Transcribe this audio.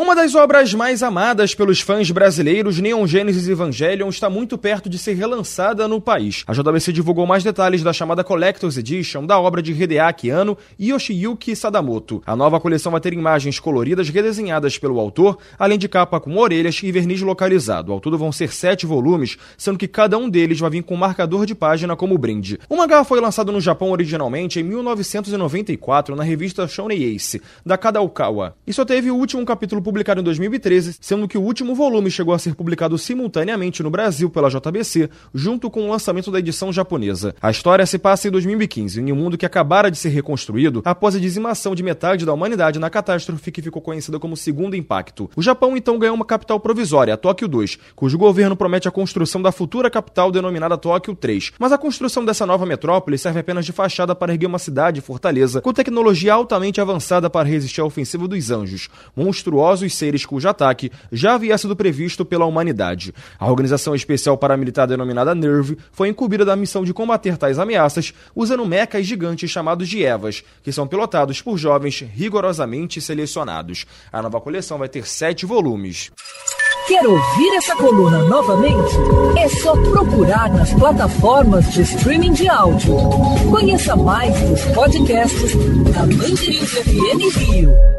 Uma das obras mais amadas pelos fãs brasileiros, Neon Genesis Evangelion, está muito perto de ser relançada no país. A JBC divulgou mais detalhes da chamada Collector's Edition da obra de Hideaki Anno e Yoshiyuki Sadamoto. A nova coleção vai ter imagens coloridas redesenhadas pelo autor, além de capa com orelhas e verniz localizado. Ao todo vão ser sete volumes, sendo que cada um deles vai vir com um marcador de página como brinde. O mangá foi lançado no Japão originalmente em 1994 na revista Shonen Ace, da Kadaukawa, e só teve o último capítulo publicado em 2013, sendo que o último volume chegou a ser publicado simultaneamente no Brasil pela JBC, junto com o lançamento da edição japonesa. A história se passa em 2015, em um mundo que acabara de ser reconstruído após a dizimação de metade da humanidade na catástrofe que ficou conhecida como Segundo Impacto. O Japão então ganhou uma capital provisória, a Tóquio 2, cujo governo promete a construção da futura capital denominada Tóquio 3. Mas a construção dessa nova metrópole serve apenas de fachada para erguer uma cidade fortaleza com tecnologia altamente avançada para resistir à ofensiva dos anjos, monstruosos poderosos seres cujo ataque já havia sido previsto pela humanidade. A organização especial paramilitar denominada NERV foi incumbida da missão de combater tais ameaças usando mechas gigantes chamados de Evas, que são pilotados por jovens rigorosamente selecionados. A nova coleção vai ter sete volumes. Quer ouvir essa coluna novamente? É só procurar nas plataformas de streaming de áudio. Conheça mais dos podcasts da Mandirinhos FM Rio.